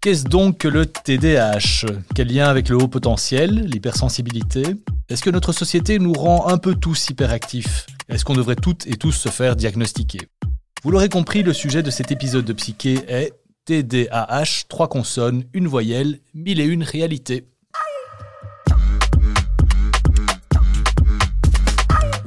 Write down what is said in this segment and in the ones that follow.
Qu'est-ce donc que le TDAH Quel lien avec le haut potentiel, l'hypersensibilité? Est-ce que notre société nous rend un peu tous hyperactifs? Est-ce qu'on devrait toutes et tous se faire diagnostiquer? Vous l'aurez compris, le sujet de cet épisode de Psyché est TDAH, trois consonnes, une voyelle, mille et une réalités.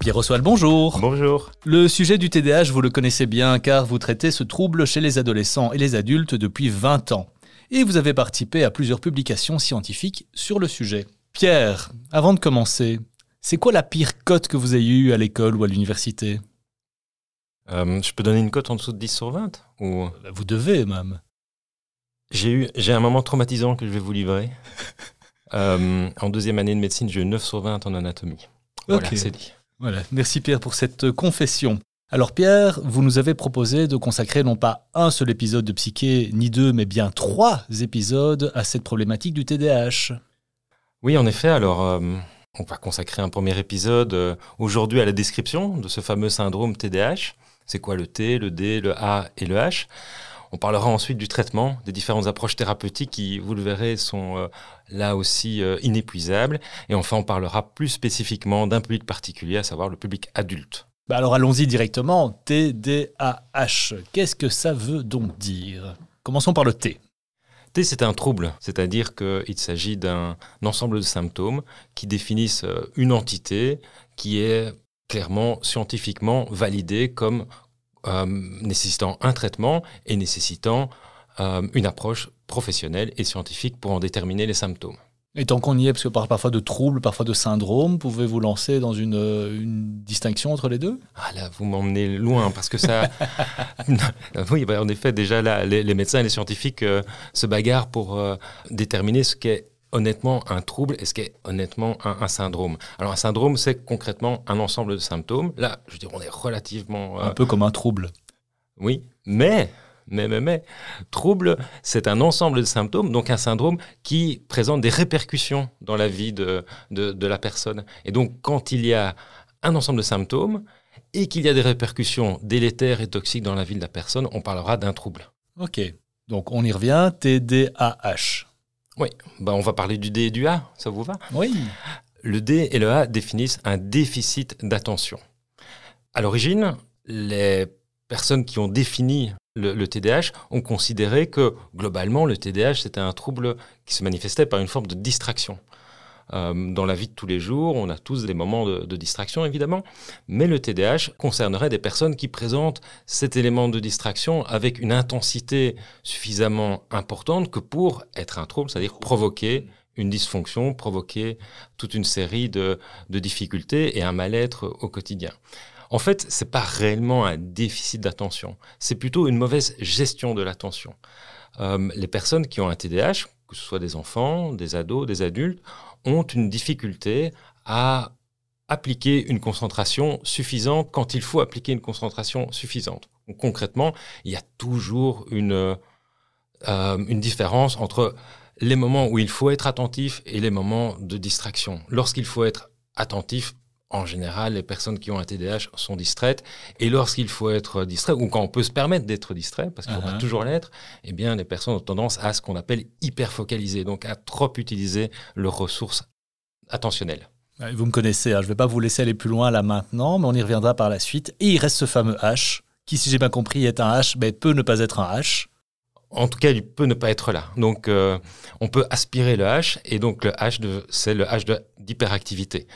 Pierre Oswald, bonjour. Bonjour. Le sujet du TDAH, vous le connaissez bien car vous traitez ce trouble chez les adolescents et les adultes depuis 20 ans. Et vous avez participé à plusieurs publications scientifiques sur le sujet. Pierre, avant de commencer, c'est quoi la pire cote que vous ayez eue à l'école ou à l'université? Euh, Je peux donner une cote en dessous de 10 sur 20 ou... Vous devez même. J'ai eu j'ai un moment traumatisant que je vais vous livrer. Euh, en deuxième année de médecine, j'ai eu 9 sur 20 en anatomie. Voilà, c'est dit. Voilà, merci Pierre pour cette confession. Alors Pierre, vous nous avez proposé de consacrer non pas un seul épisode de Psyché, ni deux, mais bien trois épisodes à cette problématique du TDAH. Oui, en effet, alors euh, on va consacrer un premier épisode euh, aujourd'hui à la description de ce fameux syndrome TDAH. C'est quoi le T, le D, le A et le H? On parlera ensuite du traitement, des différentes approches thérapeutiques qui, vous le verrez, sont euh, là aussi euh, inépuisables. Et enfin, on parlera plus spécifiquement d'un public particulier, à savoir le public adulte. Bah alors allons-y directement. TDAH, qu'est-ce que ça veut donc dire? Commençons par le T. T, c'est un trouble, c'est-à-dire qu'il s'agit d'un ensemble de symptômes qui définissent euh, une entité qui est clairement scientifiquement validée comme euh, nécessitant un traitement et nécessitant euh, une approche professionnelle et scientifique pour en déterminer les symptômes. Et tant qu'on y est, parce parle parfois de troubles, parfois de syndromes, pouvez-vous lancer dans une, une, distinction entre les deux? Ah là, vous m'emmenez loin, parce que ça... oui, bah, en effet, déjà là, les, médecins et les scientifiques euh, se bagarrent pour déterminer ce qu'est honnêtement un trouble et ce qu'est honnêtement un, syndrome. Alors un syndrome, c'est concrètement un ensemble de symptômes. Là, je veux dire, on est relativement... Euh, un peu comme un trouble. Oui, mais... Mais, mais, mais, trouble, c'est un ensemble de symptômes, donc un syndrome qui présente des répercussions dans la vie de, de, de la personne. Et donc, quand il y a un ensemble de symptômes et qu'il y a des répercussions délétères et toxiques dans la vie de la personne, on parlera d'un trouble. Ok, donc on y revient, TDAH. Oui, bah on va parler du D et du A, ça vous va? Oui. Le D et le A définissent un déficit d'attention. À l'origine, les personnes qui ont défini le, TDAH ont considéré que globalement le TDAH c'était un trouble qui se manifestait par une forme de distraction. Euh, dans la vie de tous les jours, on a tous des moments de, distraction évidemment, mais le TDAH concernerait des personnes qui présentent cet élément de distraction avec une intensité suffisamment importante que pour être un trouble, c'est-à-dire provoquer une dysfonction, provoquer toute une série de, difficultés et un mal-être au quotidien. En fait, c'est pas réellement un déficit d'attention, c'est plutôt une mauvaise gestion de l'attention. Euh, les personnes qui ont un TDAH, que ce soit des enfants, des ados, des adultes, ont une difficulté à appliquer une concentration suffisante quand il faut appliquer une concentration suffisante. concrètement, il y a toujours une, euh, une différence entre les moments où il faut être attentif et les moments de distraction. Lorsqu'il faut être attentif, en général, les personnes qui ont un TDAH sont distraites. Et lorsqu'il faut être distrait, ou quand on peut se permettre d'être distrait, parce qu'il faut pas uh-huh. toujours l'être, eh bien, les personnes ont tendance à ce qu'on appelle hyperfocaliser, donc à trop utiliser leurs ressources attentionnelles. Vous me connaissez, hein, je ne vais pas vous laisser aller plus loin là maintenant, mais on y reviendra par la suite. Et il reste ce fameux H, qui, si j'ai bien compris, est un H, mais peut ne pas être un H. En tout cas, il peut ne pas être là. Donc, euh, on peut aspirer le H, et donc le H, c'est le H d'hyperactivité.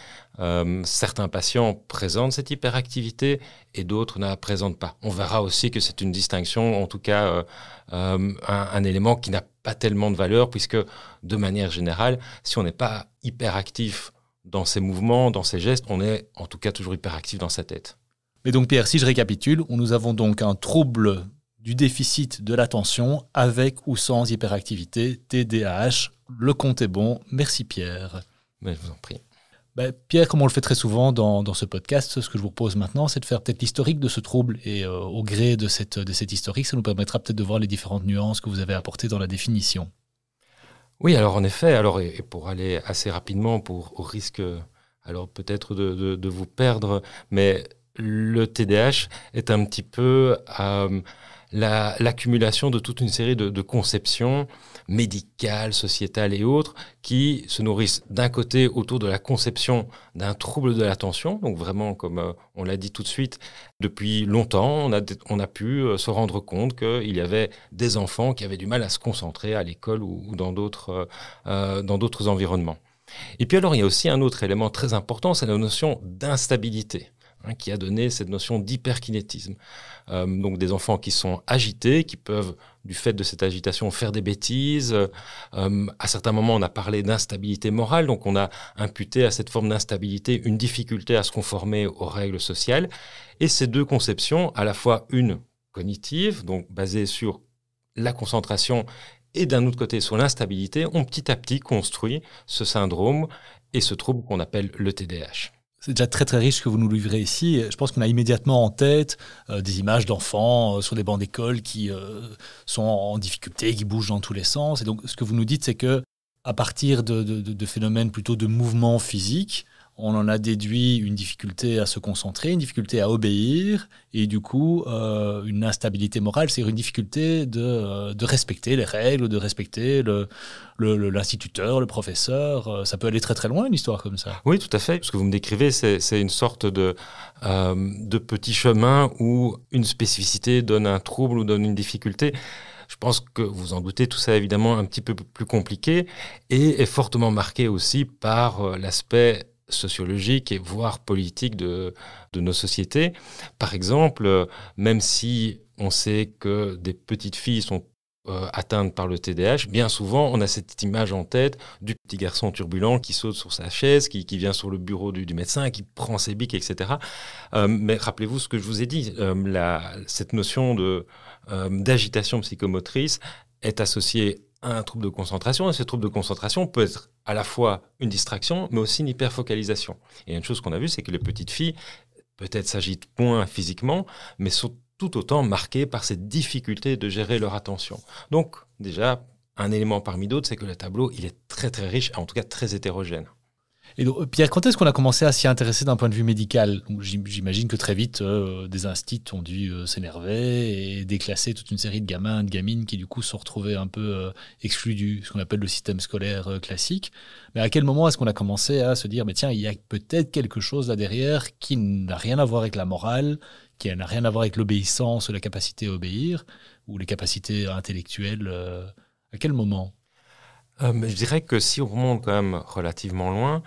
Euh, certains patients présentent cette hyperactivité et d'autres ne la présentent pas. On verra aussi que c'est une distinction, en tout cas euh, euh, un, élément qui n'a pas tellement de valeur puisque de manière générale, si on n'est pas hyperactif dans ses mouvements, dans ses gestes, on est en tout cas toujours hyperactif dans sa tête. Mais donc Pierre, si je récapitule, nous avons donc un trouble du déficit de l'attention avec ou sans hyperactivité, TDAH. Le compte est bon. Merci Pierre. Mais je vous en prie. Ben, Pierre, comme on le fait très souvent dans, ce podcast, ce que je vous propose maintenant, c'est de faire peut-être l'historique de ce trouble. Et euh, au gré de cette, de cette historique, ça nous permettra peut-être de voir les différentes nuances que vous avez apportées dans la définition. Oui, alors en effet, alors, et, pour aller assez rapidement, pour, au risque alors peut-être de, de, vous perdre, mais le TDAH est un petit peu euh, l'accumulation de toute une série de, conceptions médicales, sociétales et autres qui se nourrissent d'un côté autour de la conception d'un trouble de l'attention. Donc vraiment, comme euh, on l'a dit tout de suite, depuis longtemps, on a, on a pu euh, se rendre compte qu'il y avait des enfants qui avaient du mal à se concentrer à l'école ou, dans d'autres d'autres environnements. Et puis alors, il y a aussi un autre élément très important, c'est la notion d'instabilité. Hein, qui a donné cette notion d'hyperkinétisme. Euh, donc des enfants qui sont agités, qui peuvent, du fait de cette agitation, faire des bêtises. Euh, à certains moments, on a parlé d'instabilité morale, donc on a imputé à cette forme d'instabilité une difficulté à se conformer aux règles sociales. Et ces deux conceptions, à la fois une cognitive, donc basée sur la concentration, et d'un autre côté sur l'instabilité, ont petit à petit construit ce syndrome et ce trouble qu'on appelle le TDAH. C'est déjà très très riche ce que vous nous livrez ici. Je pense qu'on a immédiatement en tête euh, des images d'enfants euh, sur des bancs d'école qui euh, sont en difficulté, qui bougent dans tous les sens. Et donc ce que vous nous dites, c'est que à partir de, de phénomènes plutôt de mouvement physique, on en a déduit une difficulté à se concentrer, une difficulté à obéir, et du coup, euh, une instabilité morale, c'est une difficulté euh, de, respecter les règles, de respecter l'instituteur, le, le, professeur. Euh, ça peut aller très très loin, une histoire comme ça. Oui, tout à fait. Ce que vous me décrivez, c'est une sorte de, de petit chemin où une spécificité donne un trouble ou donne une difficulté. Je pense que vous en doutez, tout ça est évidemment un petit peu plus compliqué et est fortement marqué aussi par l'aspect sociologique et voire politique de, de nos sociétés. Par exemple, même si on sait que des petites filles sont euh, atteintes par le TDAH, bien souvent on a cette image en tête du petit garçon turbulent qui saute sur sa chaise, qui, qui vient sur le bureau du, du, médecin, qui prend ses bics, etc. Euh, mais rappelez-vous ce que je vous ai dit, euh, cette notion de d'agitation psychomotrice est associée un trouble de concentration. Et ce trouble de concentration peut être à la fois une distraction, mais aussi une hyperfocalisation. Et une chose qu'on a vue, c'est que les petites filles, peut-être s'agitent moins physiquement, mais sont tout autant marquées par cette difficulté de gérer leur attention. Donc, déjà, un élément parmi d'autres, c'est que le tableau, il est très très riche, en tout cas très hétérogène. Donc, Pierre, quand est-ce qu'on a commencé à s'y intéresser d'un point de vue médical? J'imagine que très vite, euh, des instituts ont dû euh, s'énerver et déclasser toute une série de gamins de gamines qui, du coup, se sont retrouvés un peu euh, exclus du ce qu'on appelle le système scolaire classique. Mais à quel moment est-ce qu'on a commencé à se dire, mais tiens, il y a peut-être quelque chose là derrière qui n'a rien à voir avec la morale, qui n'a rien à voir avec l'obéissance, la capacité à obéir, ou les capacités intellectuelles À quel moment? Euh, je dirais que si on remonte quand même relativement loin,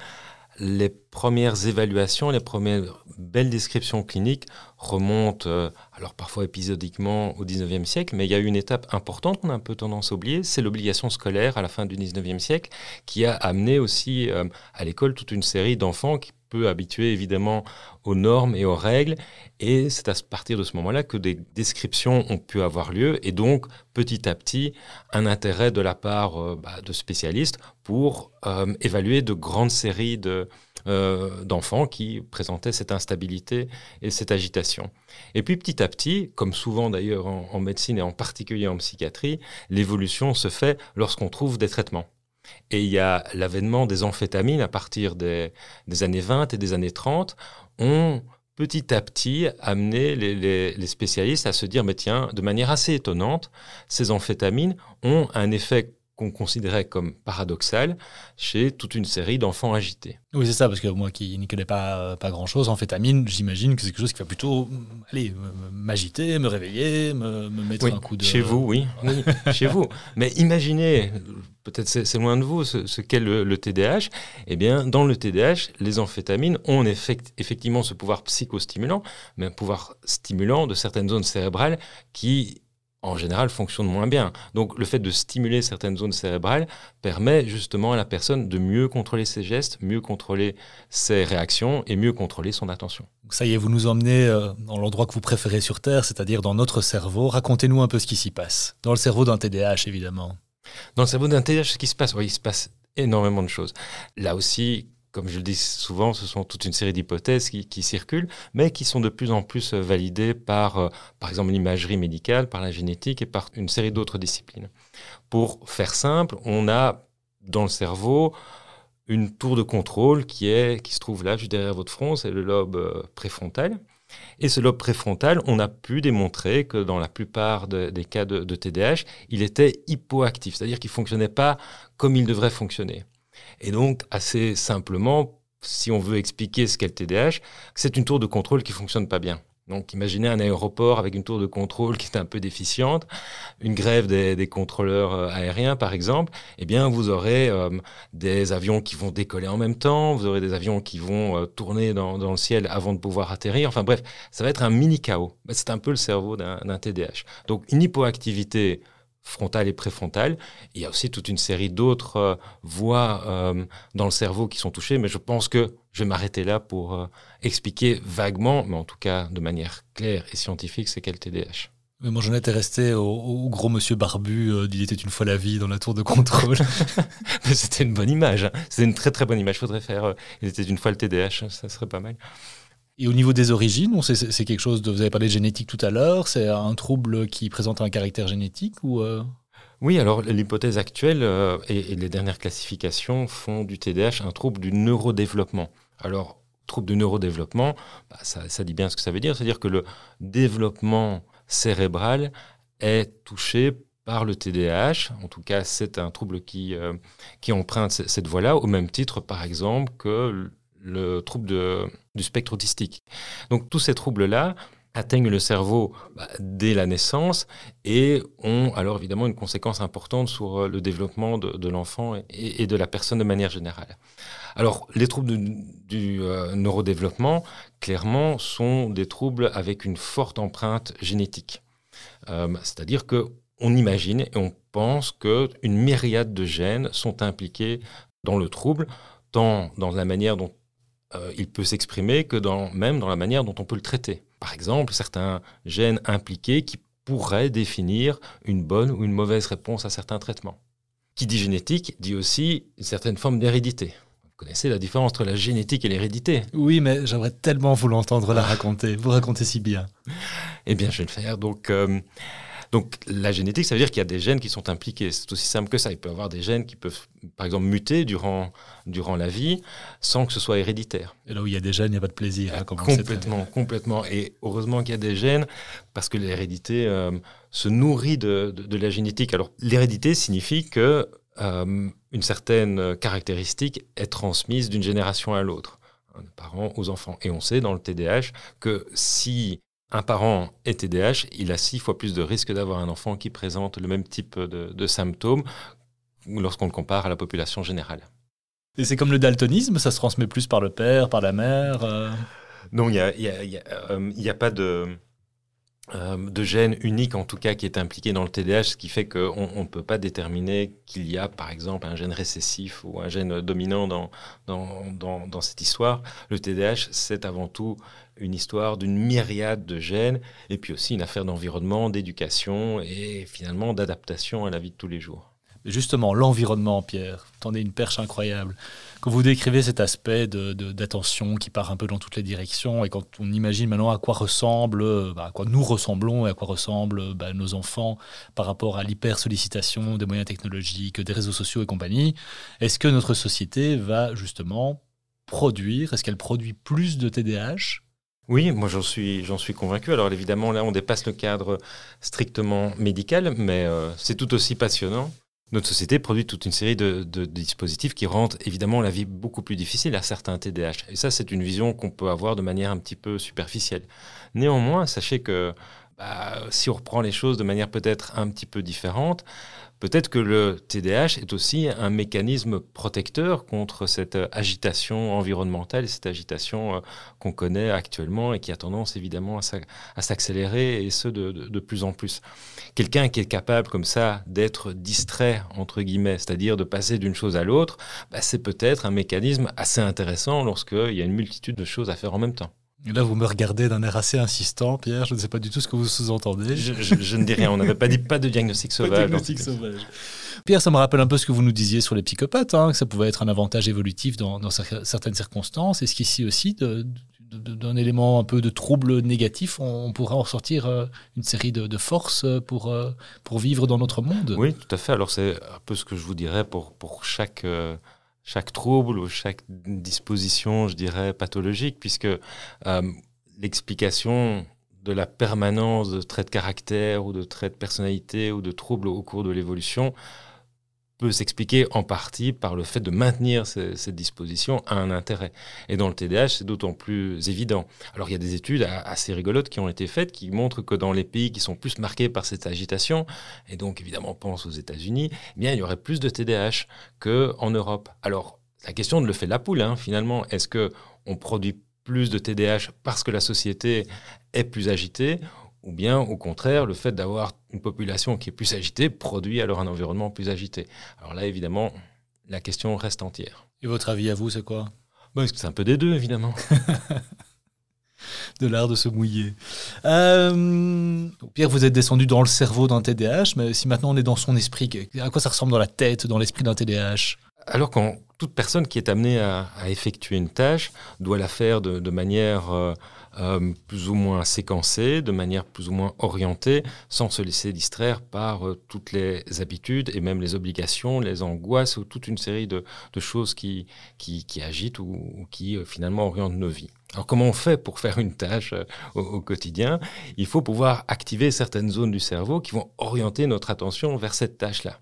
les premières évaluations, les premières belles descriptions cliniques remontent, euh, alors parfois épisodiquement au 19e siècle, mais il y a eu une étape importante qu'on a un peu tendance à oublier, c'est l'obligation scolaire à la fin du 19e siècle, qui a amené aussi euh, à l'école toute une série d'enfants qui peut habituer évidemment aux normes et aux règles. Et c'est à partir de ce moment-là que des descriptions ont pu avoir lieu et donc petit à petit un intérêt de la part euh, bah, de spécialistes pour évaluer de grandes séries de, euh, d'enfants qui présentaient cette instabilité et cette agitation. Et puis petit à petit, comme souvent d'ailleurs en, médecine et en particulier en psychiatrie, l'évolution se fait lorsqu'on trouve des traitements. Et il y a l'avènement des amphétamines à partir des, années 20 et des années 30 ont petit à petit amené les, spécialistes à se dire, mais tiens, de manière assez étonnante, ces amphétamines ont un effet qu'on considérait comme paradoxal chez toute une série d'enfants agités. Oui, c'est ça, parce que moi qui n'y connais pas, pas grand-chose, amphétamine, j'imagine que c'est quelque chose qui va plutôt aller m'agiter, me réveiller, me, mettre un coup de... Chez vous, oui, chez vous. Mais imaginez, peut-être c'est loin de vous, ce, qu'est le, TDAH. Eh bien, dans le TDAH, les amphétamines ont effectivement ce pouvoir psychostimulant, mais un pouvoir stimulant de certaines zones cérébrales qui en général, fonctionnent moins bien. Donc le fait de stimuler certaines zones cérébrales permet justement à la personne de mieux contrôler ses gestes, mieux contrôler ses réactions et mieux contrôler son attention. Ça y est, vous nous emmenez euh, dans l'endroit que vous préférez sur Terre, c'est-à-dire dans notre cerveau. Racontez-nous un peu ce qui s'y passe. Dans le cerveau d'un TDAH, évidemment. Dans le cerveau d'un TDAH, ce qui se passe, oui, il se passe énormément de choses. Là aussi, comme je le dis souvent, ce sont toute une série d'hypothèses qui, circulent, mais qui sont de plus en plus euh, validées par, euh, par exemple, l'imagerie médicale, par la génétique et par une série d'autres disciplines. Pour faire simple, on a dans le cerveau une tour de contrôle qui, est, qui se trouve là, juste derrière votre front, c'est le lobe euh, préfrontal. Et ce lobe préfrontal, on a pu démontrer que dans la plupart des cas de, de TDAH, il était hypoactif, c'est-à-dire qu'il ne fonctionnait pas comme il devrait fonctionner. Et donc, assez simplement, si on veut expliquer ce qu'est le TDAH, c'est une tour de contrôle qui fonctionne pas bien. Donc imaginez un aéroport avec une tour de contrôle qui est un peu déficiente, une grève des, contrôleurs euh, aériens par exemple, eh bien vous aurez euh, des avions qui vont décoller en même temps, vous aurez des avions qui vont euh, tourner dans, le ciel avant de pouvoir atterrir, enfin bref, ça va être un mini chaos. C'est un peu le cerveau d'un TDAH. Donc une hypoactivité frontale et préfrontale. Il y a aussi toute une série d'autres euh, voies euh, dans le cerveau qui sont touchées, mais je pense que je vais m'arrêter là pour euh, expliquer vaguement, mais en tout cas de manière claire et scientifique, c'est quel TDAH. Mais moi, j'en étais resté au, gros monsieur barbu d'Il était une fois la vie dans la tour de contrôle. C'était une bonne image. Hein. C'était une très très bonne image. Il faudrait faire Il était une fois le TDAH, ça serait pas mal. Et au niveau des origines, c'est quelque chose de. Vous avez parlé de génétique tout à l'heure. C'est un trouble qui présente un caractère génétique ou euh? Oui, alors l'hypothèse actuelle euh, et, les dernières classifications font du TDAH un trouble du neurodéveloppement. Alors, trouble du neurodéveloppement, bah, ça, dit bien ce que ça veut dire. C'est-à-dire que le développement cérébral est touché par le TDAH. En tout cas, c'est un trouble qui, euh, qui emprunte cette voie-là, au même titre, par exemple, que le trouble du spectre autistique. Donc tous ces troubles-là atteignent le cerveau bah, dès la naissance et ont alors évidemment une conséquence importante sur euh, le développement de, l'enfant et, de la personne de manière générale. Alors les troubles du, euh, neurodéveloppement, clairement, sont des troubles avec une forte empreinte génétique. Euh, c'est-à-dire que on imagine et on pense qu'une myriade de gènes sont impliqués dans le trouble, tant dans la manière dont euh, il peut s'exprimer que dans, même dans la manière dont on peut le traiter. Par exemple, certains gènes impliqués qui pourraient définir une bonne ou une mauvaise réponse à certains traitements. Qui dit génétique dit aussi une certaine forme d'hérédité. Vous connaissez la différence entre la génétique et l'hérédité Oui, mais j'aimerais tellement vous l'entendre la raconter. Vous racontez si bien. Eh bien, je vais le faire. Donc, euh, donc la génétique, ça veut dire qu'il y a des gènes qui sont impliqués. C'est aussi simple que ça. Il peut y avoir des gènes qui peuvent, par exemple, muter durant, durant la vie sans que ce soit héréditaire. Et là où il y a des gènes, il n'y a pas de plaisir. Hein, complètement, complètement. Et heureusement qu'il y a des gènes parce que l'hérédité euh, se nourrit de, de, la génétique. Alors l'hérédité signifie que euh, une certaine caractéristique est transmise d'une génération à l'autre, hein, parents aux enfants. Et on sait dans le TDAH que si un parent est TDAH, il a six fois plus de risques d'avoir un enfant qui présente le même type de, symptômes lorsqu'on le compare à la population générale. Et c'est comme le daltonisme, ça se transmet plus par le père, par la mère euh Non, il n'y a, euh, a, pas de, euh, de gène unique, en tout cas, qui est impliqué dans le TDAH, ce qui fait qu'on ne peut pas déterminer qu'il y a, par exemple, un gène récessif ou un gène dominant dans, dans, dans cette histoire. Le TDAH, c'est avant tout une histoire d'une myriade de gènes, et puis aussi une affaire d'environnement, d'éducation et finalement d'adaptation à la vie de tous les jours. Justement, l'environnement, Pierre, tendez une perche incroyable. Quand vous décrivez cet aspect d'attention de, qui part un peu dans toutes les directions, et quand on imagine maintenant à quoi ressemble, bah, à quoi nous ressemblons et à quoi ressemblent bah, nos enfants par rapport à l'hyper-sollicitation des moyens technologiques, des réseaux sociaux et compagnie, est-ce que notre société va justement produire, est-ce qu'elle produit plus de TDAH oui, moi j'en suis, suis convaincu. Alors évidemment, là, on dépasse le cadre strictement médical, mais euh, c'est tout aussi passionnant. Notre société produit toute une série de, dispositifs qui rendent évidemment la vie beaucoup plus difficile à certains TDAH. Et ça, c'est une vision qu'on peut avoir de manière un petit peu superficielle. Néanmoins, sachez que bah, si on reprend les choses de manière peut-être un petit peu différente, peut-être que le TDAH est aussi un mécanisme protecteur contre cette agitation environnementale et cette agitation euh, qu'on connaît actuellement et qui a tendance évidemment à s'accélérer et ce de, plus en plus. Quelqu'un qui est capable comme ça d'être distrait, entre guillemets, c'est-à-dire de passer d'une chose à l'autre, bah, c'est peut-être un mécanisme assez intéressant lorsqu'il y a une multitude de choses à faire en même temps. Et là, vous me regardez d'un air assez insistant, Pierre. Je ne sais pas du tout ce que vous sous-entendez. Je, ne dis rien. On n'avait pas dit pas de diagnostic sauvage. Pierre, ça me rappelle un peu ce que vous nous disiez sur les psychopathes, hein, que ça pouvait être un avantage évolutif dans, certaines circonstances. Est-ce qu'ici aussi, d'un élément un peu de trouble négatif, on, pourra en sortir euh, une série de, forces pour, euh, pour vivre dans notre monde? Oui, tout à fait. Alors, c'est un peu ce que je vous dirais pour, pour chaque. Euh, chaque trouble ou chaque disposition, je dirais, pathologique, puisque euh, l'explication de la permanence de traits de caractère ou de traits de personnalité ou de troubles au cours de l'évolution peut s'expliquer en partie par le fait de maintenir cette disposition à un intérêt. Et dans le TDAH, c'est d'autant plus évident. Alors il y a des études assez rigolotes qui ont été faites qui montrent que dans les pays qui sont plus marqués par cette agitation, et donc évidemment on pense aux États-Unis, eh bien il y aurait plus de TDAH qu'en Europe. Alors la question de le fait de la poule, hein, finalement, est-ce que on produit plus de TDAH parce que la société est plus agitée ou bien au contraire, le fait d'avoir une population qui est plus agitée produit alors un environnement plus agité. Alors là, évidemment, la question reste entière. Et votre avis à vous, c'est quoi? Bah, C'est un peu des deux, évidemment. de l'art de se mouiller. Euh, Pierre, vous êtes descendu dans le cerveau d'un TDAH, mais si maintenant on est dans son esprit, à quoi ça ressemble dans la tête, dans l'esprit d'un TDAH Alors quand toute personne qui est amenée à, effectuer une tâche doit la faire de, manière... Euh, euh, plus ou moins séquencé, de manière plus ou moins orientée, sans se laisser distraire par euh, toutes les habitudes et même les obligations, les angoisses ou toute une série de, choses qui, qui, agitent ou, qui euh, finalement orientent nos vies. Alors comment on fait pour faire une tâche au, au, quotidien? Il faut pouvoir activer certaines zones du cerveau qui vont orienter notre attention vers cette tâche-là.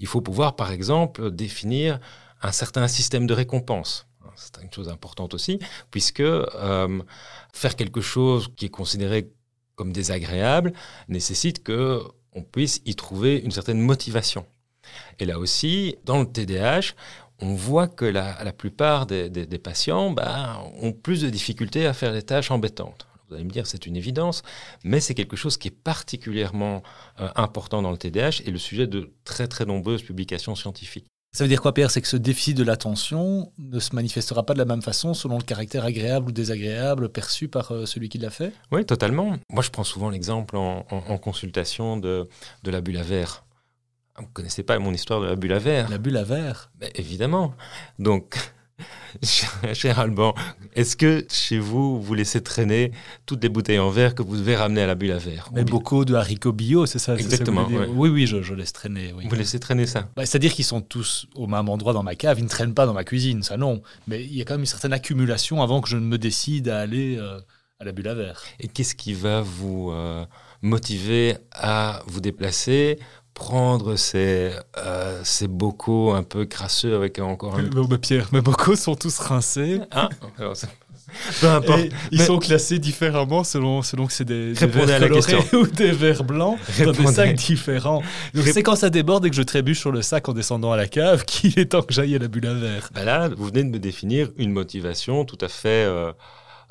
Il faut pouvoir, par exemple, définir un certain système de récompense c'est une chose importante aussi, puisque euh, faire quelque chose qui est considéré comme désagréable nécessite que on puisse y trouver une certaine motivation. Et là aussi, dans le TDAH, on voit que la, plupart des, patients bah, ont plus de difficultés à faire des tâches embêtantes. Vous allez me dire, c'est une évidence, mais c'est quelque chose qui est particulièrement euh, important dans le TDAH et le sujet de très très nombreuses publications scientifiques. Ça veut dire quoi, Pierre? C'est que ce déficit de l'attention ne se manifestera pas de la même façon selon le caractère agréable ou désagréable perçu par euh, celui qui l'a fait? Oui, totalement. Moi, je prends souvent l'exemple en, consultation de, de la bulle à verre. Vous ne connaissez pas mon histoire de la bulle à verre? La bulle à verre? Évidemment. Donc, Cher Alban, est-ce que chez vous, vous laissez traîner toutes les bouteilles en verre que vous devez ramener à la bulle à verre Mais beaucoup de haricots bio, c'est ça Exactement. Oui, oui, je, laisse traîner. Vous laissez traîner ça bah, C'est-à-dire qu'ils sont tous au même endroit dans ma cave, ils ne traînent pas dans ma cuisine, ça non. Mais il y a quand même une certaine accumulation avant que je ne me décide à aller euh, à la bulle à verre. Et qu'est-ce qui va vous euh, motiver à vous déplacer prendre ces, euh, ces bocaux un peu crasseux avec encore un... Mais, Pierre, mes bocaux sont tous rincés. Ah, peu importe. ils sont classés différemment selon, selon que c'est des, des verres colorés ou des verres blancs dans des sacs différents. Donc c'est quand ça déborde et que je trébuche sur le sac en descendant à la cave qu'il est temps que j'aille à la bulle à verre. Bah là, vous venez de me définir une motivation tout à fait... Euh,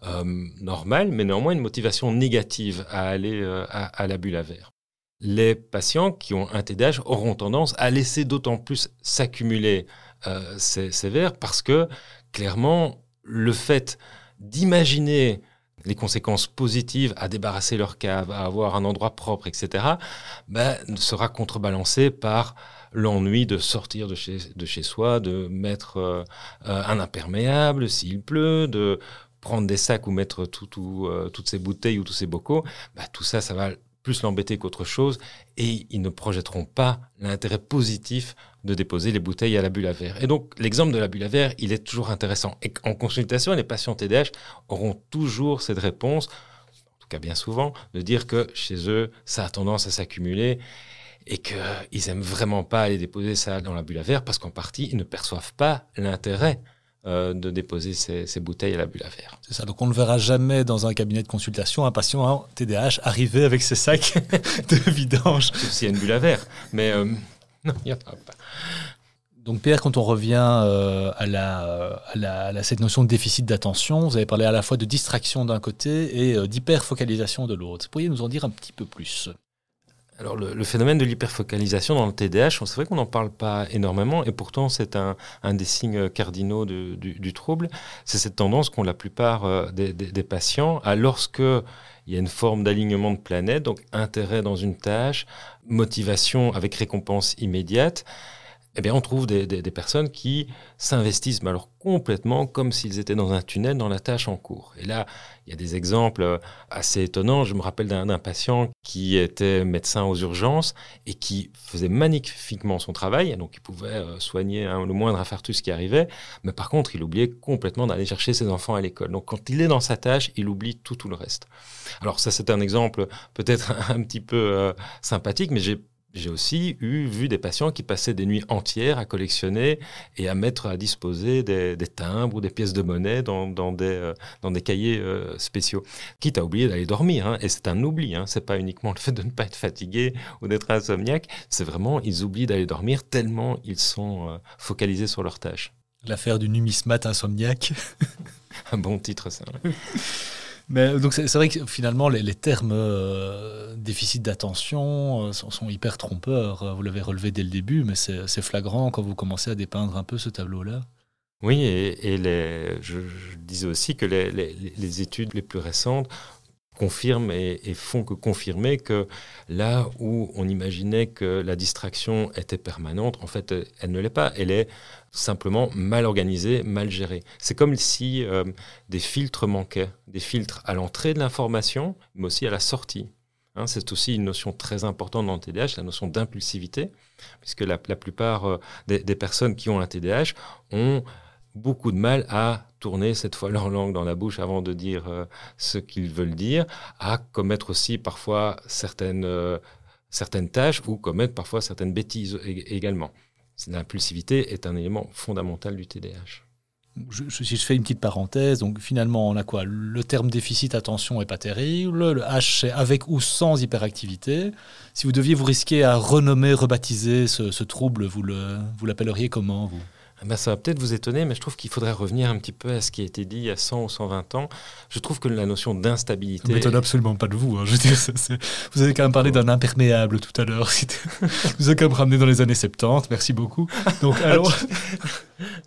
euh, normale, mais néanmoins une motivation négative à aller euh, à, à, la bulle à verre les patients qui ont un TDAH auront tendance à laisser d'autant plus s'accumuler euh, ces, verres parce que clairement, le fait d'imaginer les conséquences positives à débarrasser leur cave, à avoir un endroit propre, etc., ben, sera contrebalancé par l'ennui de sortir de chez, de chez soi, de mettre euh, euh, un imperméable s'il pleut, de prendre des sacs ou mettre toutes ces bouteilles ou tous ces bocaux, ben, tout ça, ça va plus l'embêter qu'autre chose, et ils ne projetteront pas l'intérêt positif de déposer les bouteilles à la bulle à verre. Et donc, l'exemple de la bulle à verre, il est toujours intéressant. Et en consultation, les patients TDAH auront toujours cette réponse, en tout cas bien souvent, de dire que chez eux, ça a tendance à s'accumuler et qu'ils aiment vraiment pas aller déposer ça dans la bulle à verre parce qu'en partie, ils ne perçoivent pas l'intérêt euh, de déposer ces, bouteilles à la bulle à verre. C'est ça, donc on ne verra jamais dans un cabinet de consultation un patient en TDAH arriver avec ses sacs de vidange. Sauf s'il y a une bulle à verre. Mais, euh, Non, il n'y en a pas. Donc Pierre, quand on revient euh, à, la, à, la, cette notion de déficit d'attention, vous avez parlé à la fois de distraction d'un côté et d'hyperfocalisation de l'autre. Pourriez nous en dire un petit peu plus? Alors le, phénomène de l'hyperfocalisation dans le TDAH, c'est vrai qu'on n'en parle pas énormément et pourtant c'est un, des signes cardinaux du, trouble. C'est cette tendance qu'ont la plupart euh, des, des, patients à lorsque il y a une forme d'alignement de planète, donc intérêt dans une tâche, motivation avec récompense immédiate, eh bien, on trouve des, personnes qui s'investissent alors complètement comme s'ils étaient dans un tunnel dans la tâche en cours. Et là, il y a des exemples euh, assez étonnants. Je me rappelle d'un patient qui était médecin aux urgences et qui faisait magnifiquement son travail. Donc, il pouvait euh, soigner le moindre infarctus qui arrivait. Mais par contre, il oubliait complètement d'aller chercher ses enfants à l'école. Donc, quand il est dans sa tâche, il oublie tout, tout le reste. Alors, ça, c'est un exemple peut-être un petit peu euh, sympathique, mais j'ai j'ai aussi eu, vu des patients qui passaient des nuits entières à collectionner et à mettre à disposer des, timbres ou des pièces de monnaie dans, des, euh, dans des cahiers euh, spéciaux. Quitte à oublier d'aller dormir. Hein. et c'est un oubli. Hein, c'est pas uniquement le fait de ne pas être fatigué ou d'être insomniaque. C'est vraiment, ils oublient d'aller dormir tellement ils sont euh, focalisés sur leur tâche. L'affaire du numismate insomniaque. un bon titre, ça. Mais donc c'est vrai que finalement les, termes euh, déficit d'attention euh, sont, hyper trompeurs. Vous l'avez relevé dès le début, mais c'est flagrant quand vous commencez à dépeindre un peu ce tableau-là. Oui, et, je, disais aussi que les, études les plus récentes confirment et, font que confirmer que là où on imaginait que la distraction était permanente, en fait, elle ne l'est pas. Elle est simplement mal organisée, mal gérée. C'est comme si euh, des filtres manquaient, des filtres à l'entrée de l'information, mais aussi à la sortie. Hein, c'est aussi une notion très importante dans le TDAH, la notion d'impulsivité, puisque la, plupart euh, des, des, personnes qui ont un TDAH ont beaucoup de mal à tourner cette fois leur langue dans la bouche avant de dire euh, ce qu'ils veulent dire, à commettre aussi parfois certaines, euh, certaines tâches ou commettre parfois certaines bêtises également. L'impulsivité est un élément fondamental du TDAH. Je, si je fais une petite parenthèse, donc finalement on a quoi? Le terme déficit attention est pas terrible, le H c'est avec ou sans hyperactivité. Si vous deviez vous risquer à renommer, rebaptiser ce, trouble, vous l'appelleriez vous comment vous? Ah ben, ça va peut-être vous étonner, mais je trouve qu'il faudrait revenir un petit peu à ce qui a été dit il y a 100 ou 120 ans. Je trouve que la notion d'instabilité... Ça m'étonne absolument pas de vous. Hein. Je veux dire, Vous avez quand même parlé d'un imperméable tout à l'heure. vous avez quand même ramené dans les années 70. Merci beaucoup. Donc, alors...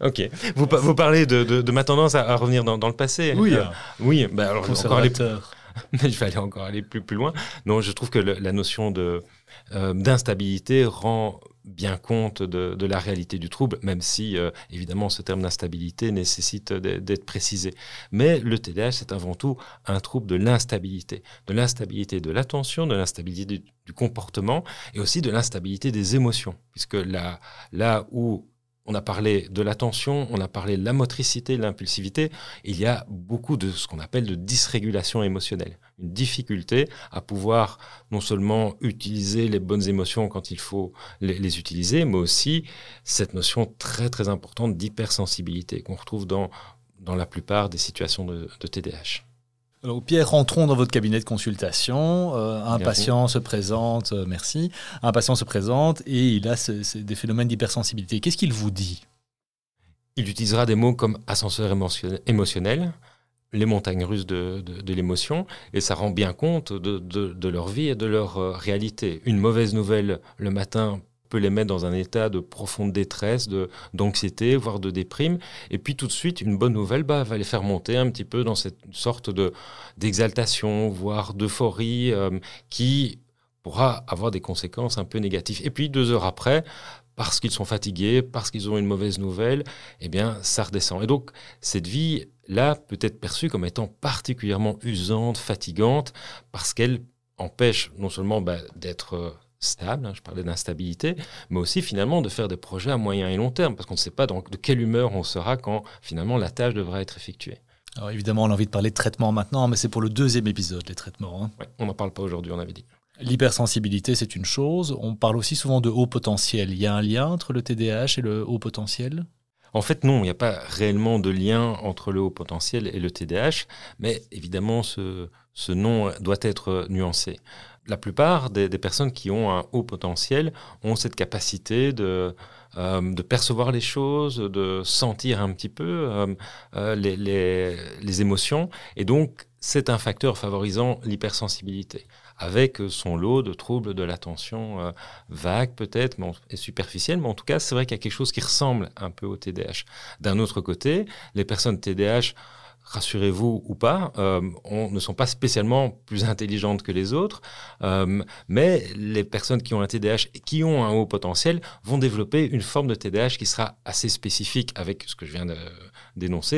ok. Vous, vous parlez de, de, ma tendance à, revenir dans, dans, le passé. Oui. Euh, oui. Ben alors, encore aller, mais je vais aller encore aller plus, plus loin. Non, je trouve que la notion de, euh, d'instabilité rend bien compte de, la réalité du trouble, même si, euh, évidemment, ce terme d'instabilité nécessite d'être précisé. Mais le TDAH, c'est avant tout un trouble de l'instabilité, de l'instabilité de l'attention, de l'instabilité du, comportement et aussi de l'instabilité des émotions, puisque là, là où on a parlé de l'attention, on a parlé de la motricité, de l'impulsivité. Il y a beaucoup de ce qu'on appelle de dysrégulation émotionnelle. Une difficulté à pouvoir non seulement utiliser les bonnes émotions quand il faut les, utiliser, mais aussi cette notion très très importante d'hypersensibilité qu'on retrouve dans, dans la plupart des situations de, de TDAH. Alors, Pierre, rentrons dans votre cabinet de consultation. Euh, un patient se présente, euh, merci. Un patient se présente et il a des phénomènes d'hypersensibilité. Qu'est-ce qu'il vous dit? Il utilisera des mots comme ascenseur émotionnel, les montagnes russes de, l'émotion, et ça rend bien compte de, de, leur vie et de leur euh, réalité. Une mauvaise nouvelle le matin peut les mettre dans un état de profonde détresse, d'anxiété, voire de déprime. Et puis tout de suite, une bonne nouvelle bah, va les faire monter un petit peu dans cette sorte de, d'exaltation, voire d'euphorie, euh, qui pourra avoir des conséquences un peu négatives. Et puis deux heures après, parce qu'ils sont fatigués, parce qu'ils ont une mauvaise nouvelle, eh bien, ça redescend. Et donc, cette vie-là peut être perçue comme étant particulièrement usante, fatigante, parce qu'elle empêche non seulement bah, d'être euh, stable, hein, je parlais d'instabilité, mais aussi finalement de faire des projets à moyen et long terme, parce qu'on ne sait pas de quelle humeur on sera quand finalement la tâche devra être effectuée. Alors évidemment, on a envie de parler de traitement maintenant, mais c'est pour le deuxième épisode, les traitements. Hein. on n'en parle pas aujourd'hui, on avait dit. L'hypersensibilité, c'est une chose. On parle aussi souvent de haut potentiel. Il y a un lien entre le TDAH et le haut potentiel? En fait, non, il n'y a pas réellement de lien entre le haut potentiel et le TDAH, mais évidemment, ce, ce nom doit être nuancé. La plupart des, personnes qui ont un haut potentiel ont cette capacité de, euh, percevoir les choses, de sentir un petit peu euh, euh, les, les, émotions. Et donc, c'est un facteur favorisant l'hypersensibilité, avec son lot de troubles de l'attention vague peut-être, et superficielle, mais en tout cas, c'est vrai qu'il y a quelque chose qui ressemble un peu au TDAH. D'un autre côté, les personnes TDAH rassurez-vous ou pas, euh, on, ne sont pas spécialement plus intelligentes que les autres, euh, mais les personnes qui ont un TDAH et qui ont un haut potentiel vont développer une forme de TDAH qui sera assez spécifique avec ce que je viens de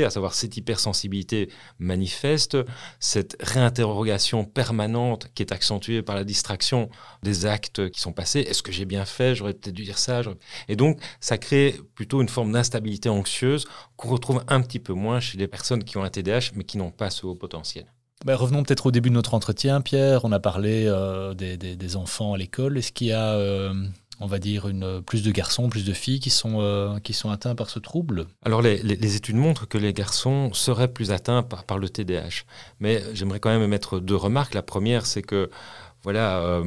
à savoir cette hypersensibilité manifeste, cette réinterrogation permanente qui est accentuée par la distraction des actes qui sont passés. Est-ce que j'ai bien fait? J'aurais peut-être dû dire ça. Et donc, ça crée plutôt une forme d'instabilité anxieuse qu'on retrouve un petit peu moins chez les personnes qui ont un TDAH mais qui n'ont pas ce haut potentiel. Ben, revenons peut-être au début de notre entretien, Pierre. On a parlé euh, des, enfants à l'école. Est-ce qu'il y a, euh, on va dire, une, plus de garçons, plus de filles qui sont, euh, qui sont atteints par ce trouble Alors, les, études montrent que les garçons seraient plus atteints par, le TDAH. Mais j'aimerais quand même mettre deux remarques. La première, c'est que, voilà,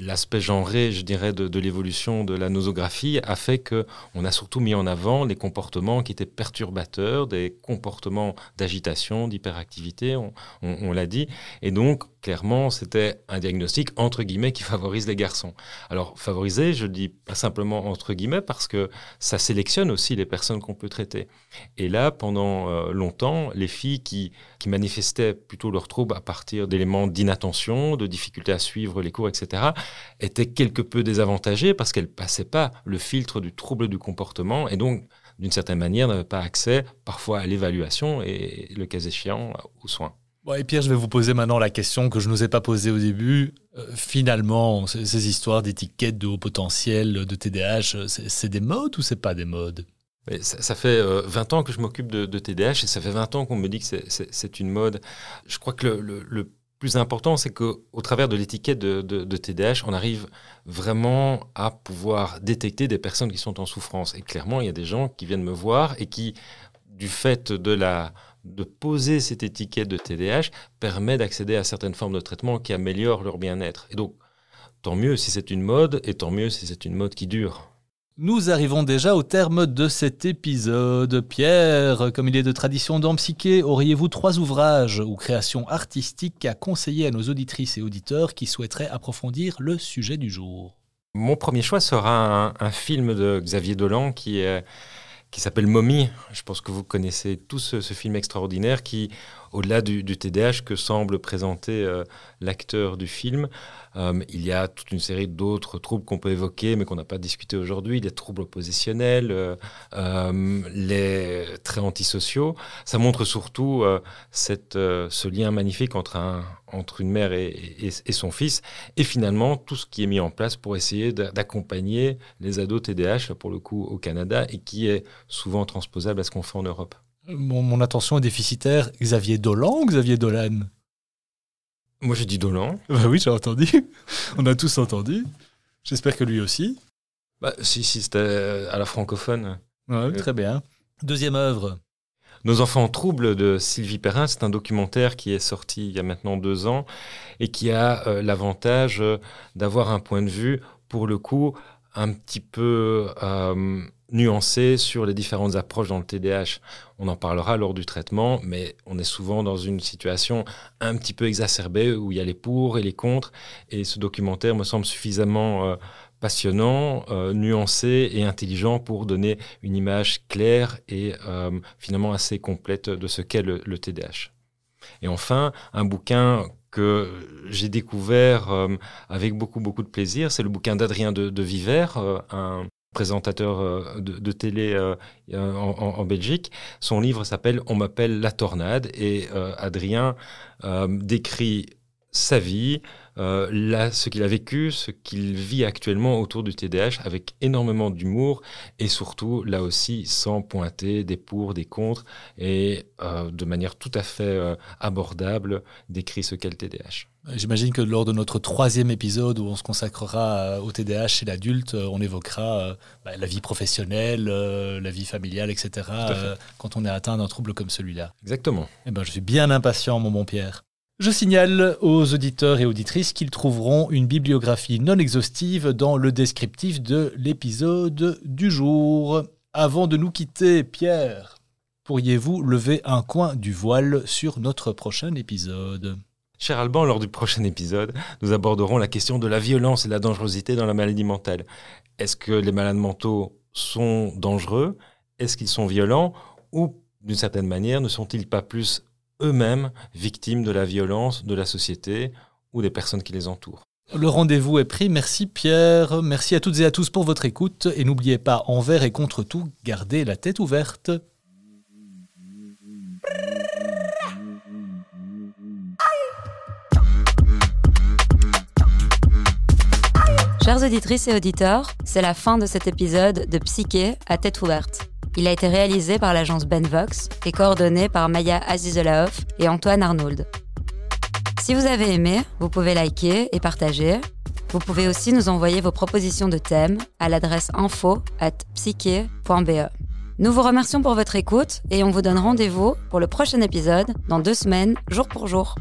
l'aspect genré, je dirais, de, l'évolution de la nosographie a fait qu'on a surtout mis en avant les comportements qui étaient perturbateurs, des comportements d'agitation, d'hyperactivité, on l'a dit. Et donc, clairement, c'était un diagnostic entre guillemets qui favorise les garçons. Alors, favoriser, je dis pas simplement entre guillemets parce que ça sélectionne aussi les personnes qu'on peut traiter. Et là, pendant euh, longtemps, les filles qui, qui manifestaient plutôt leurs troubles à partir d'éléments d'inattention, de difficulté à suivre les cours, etc., étaient quelque peu désavantagées parce qu'elles passaient pas le filtre du trouble du comportement et donc, d'une certaine manière, n'avaient pas accès parfois à l'évaluation et, le cas échéant, aux soins. Et Pierre, je vais vous poser maintenant la question que je ne nous ai pas posée au début. Euh, finalement, ces, histoires d'étiquettes de haut potentiel, de TDAH, c'est des modes ou c'est pas des modes? Ça, fait 20 euh, ans que je m'occupe de, TDAH et ça fait 20 ans qu'on me dit que c'est une mode. Je crois que le, plus important, c'est qu'au travers de l'étiquette de, de, TDAH, on arrive vraiment à pouvoir détecter des personnes qui sont en souffrance. Et clairement, il y a des gens qui viennent me voir et qui, du fait de la de poser cette étiquette de TDAH permet d'accéder à certaines formes de traitement qui améliorent leur bien-être. Et donc, tant mieux si c'est une mode, et tant mieux si c'est une mode qui dure. Nous arrivons déjà au terme de cet épisode. Pierre, comme il est de tradition dans Psyché, auriez-vous trois ouvrages ou créations artistiques à conseiller à nos auditrices et auditeurs qui souhaiteraient approfondir le sujet du jour? Mon premier choix sera un, film de Xavier Dolan qui qui s'appelle Mommy. Je pense que vous connaissez tous ce, film extraordinaire qui, au-delà du, du, TDAH que semble présenter euh, l'acteur du film, euh, il y a toute une série d'autres troubles qu'on peut évoquer, mais qu'on n'a pas discuté aujourd'hui, les troubles oppositionnels, euh, les traits antisociaux. Ça montre surtout ce lien magnifique entre, un, entre une mère et, son fils, et finalement tout ce qui est mis en place pour essayer d'accompagner les ados TDAH, pour le coup au Canada, et qui est souvent transposable à ce qu'on fait en Europe. Mon, mon attention est déficitaire. Xavier Dolan ou Xavier Dolan? Moi, j'ai dit Dolan. Bah oui, j'ai entendu. On a tous entendu. J'espère que lui aussi. Bah, si, si, c'était à la francophone. Ouais, très bien. Deuxième œuvre. Nos enfants en trouble de Sylvie Perrin, c'est un documentaire qui est sorti il y a maintenant deux ans et qui a euh, l'avantage euh, d'avoir un point de vue, pour le coup, un petit peu euh, nuancé sur les différentes approches dans le TDAH. On en parlera lors du traitement, mais on est souvent dans une situation un petit peu exacerbée où il y a les pour et les contre. Et ce documentaire me semble suffisamment euh, passionnant, euh, nuancé et intelligent pour donner une image claire et euh, finalement assez complète de ce qu'est le, TDAH. Et enfin, un bouquin que j'ai découvert avec beaucoup beaucoup de plaisir, c'est le bouquin d'Adrien de, de Viver, un présentateur euh, de, télé euh, en, Belgique. Son livre s'appelle On m'appelle la tornade et euh, Adrien décrit sa vie, là, ce qu'il a vécu, ce qu'il vit actuellement autour du TDAH avec énormément d'humour et surtout, là aussi, sans pointer des pour, des contre et de manière tout à fait abordable, décrit ce qu'est le TDAH. J'imagine que lors de notre troisième épisode où on se consacrera euh, au TDAH chez l'adulte, euh, on évoquera euh, bah, la vie professionnelle, la vie familiale, etc. quand on est atteint d'un trouble comme celui-là. Exactement. Eh ben, je suis bien impatient, mon bon Pierre. Je signale aux auditeurs et auditrices qu'ils trouveront une bibliographie non exhaustive dans le descriptif de l'épisode du jour. Avant de nous quitter, Pierre, pourriez-vous lever un coin du voile sur notre prochain épisode? Cher Alban, lors du prochain épisode, nous aborderons la question de la violence et de la dangerosité dans la maladie mentale. Est-ce que les malades mentaux sont dangereux? Est-ce qu'ils sont violents? Ou, d'une certaine manière, ne sont-ils pas plus eux-mêmes victimes de la violence de la société ou des personnes qui les entourent? Le rendez-vous est pris. Merci Pierre. Merci à toutes et à tous pour votre écoute. Et n'oubliez pas, envers et contre tout, gardez la tête ouverte. Chères auditrices et auditeurs, c'est la fin de cet épisode de Psyché à tête ouverte. Il a été réalisé par l'agence Benvox et coordonné par Maya Azizolaoff et Antoine Arnould. Si vous avez aimé, vous pouvez liker et partager. Vous pouvez aussi nous envoyer vos propositions de thèmes à l'adresse info at psyche.be. Nous vous remercions pour votre écoute et on vous donne rendez-vous pour le prochain épisode dans deux semaines, jour pour jour.